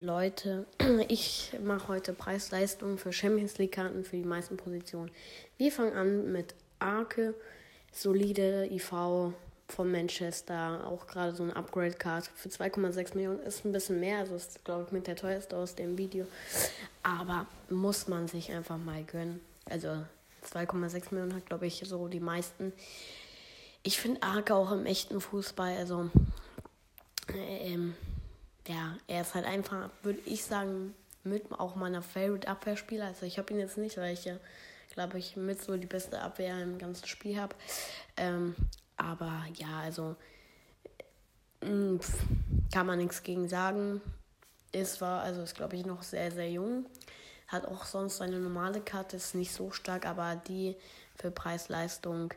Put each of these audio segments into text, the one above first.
Leute, ich mache heute Preis-Leistung für Champions League-Karten für die meisten Positionen. Wir fangen an mit Arke, solide IV von Manchester, auch gerade so eine Upgrade-Card für 2,6 Millionen. Ist ein bisschen mehr, also ist, glaube ich, mit der teuerste aus dem Video. Aber muss man sich einfach mal gönnen. Also 2,6 Millionen hat, glaube ich, so die meisten. Ich finde Arke auch im echten Fußball, also ähm, ja, er ist halt einfach, würde ich sagen, mit auch meiner Favorite Abwehrspieler. Also ich habe ihn jetzt nicht, weil ich ja, glaube ich, mit so die beste Abwehr im ganzen Spiel habe. Ähm, aber ja, also mm, kann man nichts gegen sagen. Ist war, also ist glaube ich noch sehr, sehr jung. Hat auch sonst seine normale Karte, ist nicht so stark, aber die für Preis-Leistung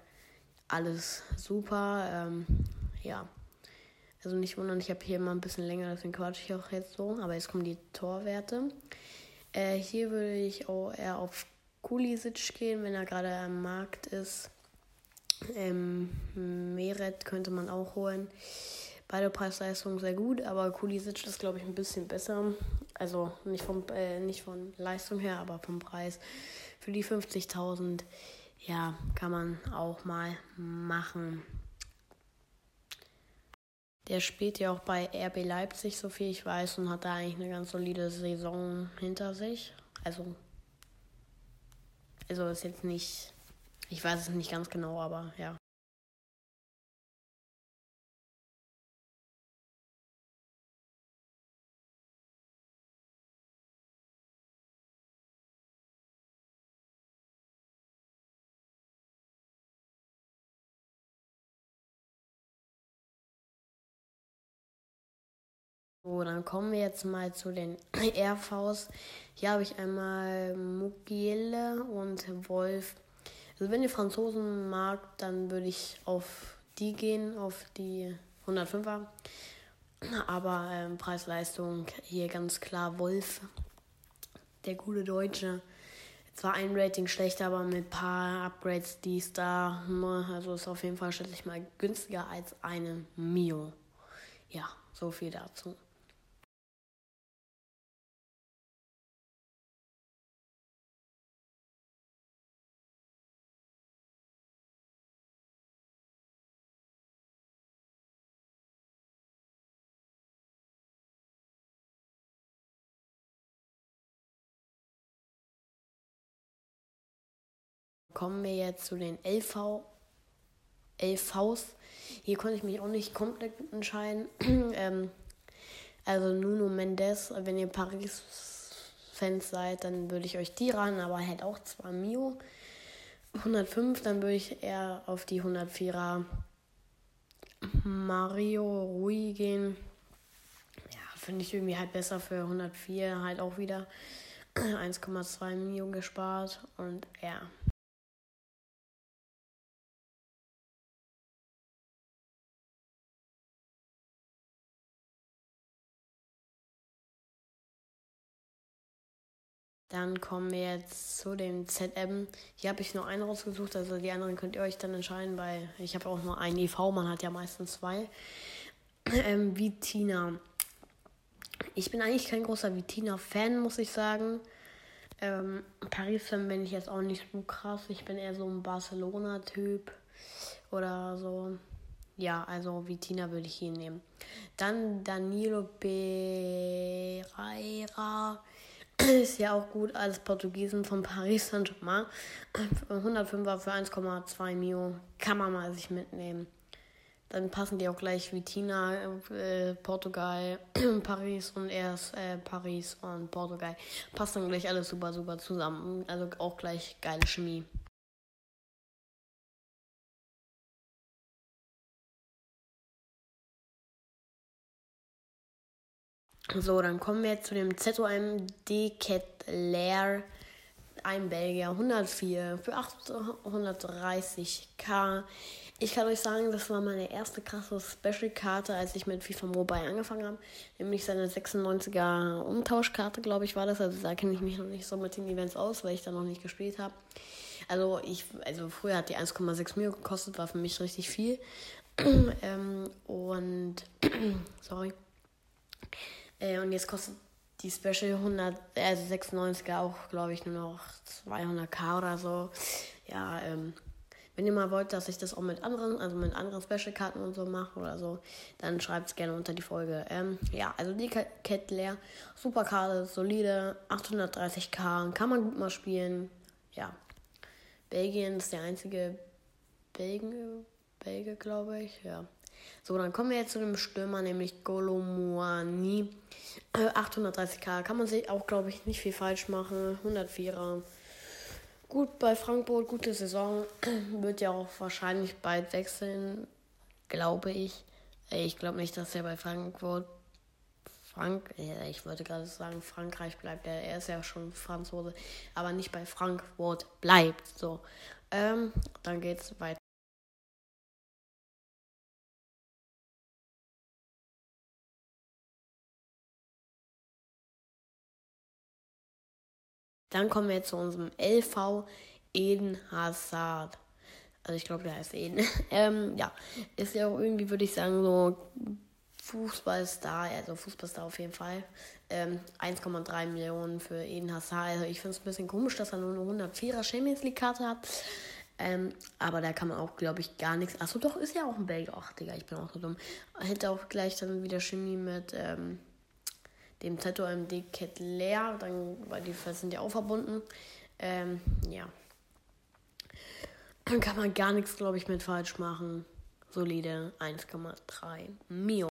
alles super. Ähm, ja. Also nicht wundern, ich habe hier immer ein bisschen länger, deswegen quatsche ich auch jetzt so. Aber jetzt kommen die Torwerte. Äh, hier würde ich auch eher auf Kulisic gehen, wenn er gerade am Markt ist. Ähm, Meret könnte man auch holen. Beide Preisleistungen sehr gut, aber Kulisic ist, glaube ich, ein bisschen besser. Also nicht, vom, äh, nicht von Leistung her, aber vom Preis. Für die 50.000, ja, kann man auch mal machen. Der spielt ja auch bei RB Leipzig, so viel ich weiß, und hat da eigentlich eine ganz solide Saison hinter sich. Also, also ist jetzt nicht, ich weiß es nicht ganz genau, aber ja. So, dann kommen wir jetzt mal zu den RVs. Hier habe ich einmal Mugiele und Wolf. Also wenn ihr Franzosen mag, dann würde ich auf die gehen, auf die 105er. Aber ähm, Preis-Leistung hier ganz klar Wolf, der gute Deutsche. Zwar ein Rating schlechter, aber mit ein paar Upgrades, die es da, ne, also ist auf jeden Fall schätze mal günstiger als eine Mio. Ja, so viel dazu. Kommen wir jetzt zu den LV, LVs. Hier konnte ich mich auch nicht komplett entscheiden. ähm, also Nuno Mendes, wenn ihr Paris-Fans seid, dann würde ich euch die ran, aber halt auch zwar Mio. 105, dann würde ich eher auf die 104er Mario Rui gehen. Ja, finde ich irgendwie halt besser für 104 halt auch wieder 1,2 Mio gespart und ja. Dann kommen wir jetzt zu dem ZM. Hier habe ich nur einen rausgesucht, also die anderen könnt ihr euch dann entscheiden, weil ich habe auch nur einen IV, man hat ja meistens zwei. Ähm, Vitina. Ich bin eigentlich kein großer Vitina-Fan, muss ich sagen. Ähm, Paris-Fan bin ich jetzt auch nicht so krass. Ich bin eher so ein Barcelona-Typ oder so. Ja, also Vitina würde ich hier nehmen. Dann Danilo Pereira ist ja auch gut als Portugiesen von Paris Saint-Germain. 105er für 1,2 Mio kann man mal sich mitnehmen. Dann passen die auch gleich wie Tina, äh, Portugal, Paris und erst äh, Paris und Portugal. Passt dann gleich alles super, super zusammen. Also auch gleich geile Chemie. So, dann kommen wir zu dem ZOM Decathlon. Ein Belgier, 104 für 830k. Ich kann euch sagen, das war meine erste krasse Special-Karte, als ich mit FIFA Mobile angefangen habe. Nämlich seine 96er Umtauschkarte, glaube ich, war das. Also da kenne ich mich noch nicht so mit den Events aus, weil ich da noch nicht gespielt habe. Also ich, also früher hat die 1,6 Mio gekostet, war für mich richtig viel. ähm, und sorry. Äh, und jetzt kostet die Special 100, also 96er auch, glaube ich, nur noch 200k oder so. Ja, ähm, wenn ihr mal wollt, dass ich das auch mit anderen, also mit anderen Special-Karten und so mache oder so, dann schreibt es gerne unter die Folge. Ähm, ja, also die Cat leer. Super Karte, solide, 830k, kann man gut mal spielen. Ja. Belgien ist der einzige Belgien, Belge, glaube ich. Ja. So, dann kommen wir jetzt zu dem Stürmer, nämlich Golomuani. Äh, 830k kann man sich auch, glaube ich, nicht viel falsch machen. 104er gut bei Frankfurt, gute Saison. Wird ja auch wahrscheinlich bald wechseln, glaube ich. Ich glaube nicht, dass er bei Frankfurt. Frank, ich wollte gerade sagen, Frankreich bleibt. Er, er ist ja schon Franzose, aber nicht bei Frankfurt bleibt. So, ähm, dann geht's weiter. Dann kommen wir zu unserem LV Eden Hazard. Also ich glaube, der heißt Eden. ähm, ja, ist ja auch irgendwie, würde ich sagen, so Fußballstar, also Fußballstar auf jeden Fall. Ähm, 1,3 Millionen für Eden Hazard. Also ich finde es ein bisschen komisch, dass er nur eine 104er Champions League Karte hat. Ähm, aber da kann man auch, glaube ich, gar nichts. Achso, doch, ist ja auch ein Belgier. Ach, Digga, ich bin auch so dumm. Hätte auch gleich dann wieder Chemie mit, ähm, dem ZOMD Cat leer, dann, weil die sind ja auch verbunden. Ähm, ja. Dann kann man gar nichts, glaube ich, mit falsch machen. Solide 1,3 Mio.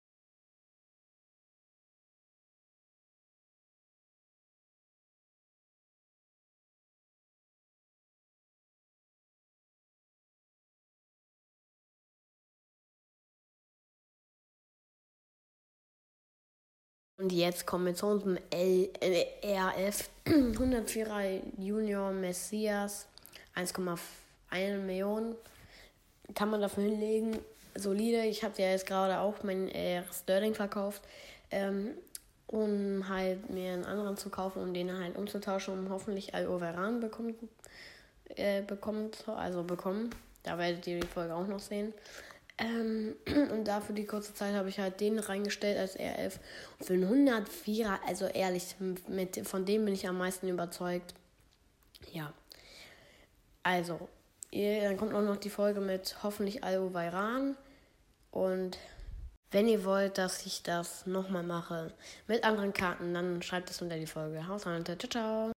Und jetzt kommen wir zu unserem L äh, RF 104er Junior Messias 1,1 Millionen. Kann man dafür hinlegen. Solide. Ich habe ja jetzt gerade auch meinen äh, Sterling verkauft. Ähm, um halt mir einen anderen zu kaufen, um den halt umzutauschen, um hoffentlich Al-Overan bekommt, äh, bekommt, also bekommen. Da werdet ihr die Folge auch noch sehen. Ähm, und dafür die kurze Zeit habe ich halt den reingestellt als R11. Und für einen 104er, also ehrlich, mit, von dem bin ich am meisten überzeugt. Ja. Also, dann kommt auch noch die Folge mit hoffentlich Algo Vairan. Und wenn ihr wollt, dass ich das nochmal mache mit anderen Karten, dann schreibt es unter die Folge. Haus rein, ciao, ciao.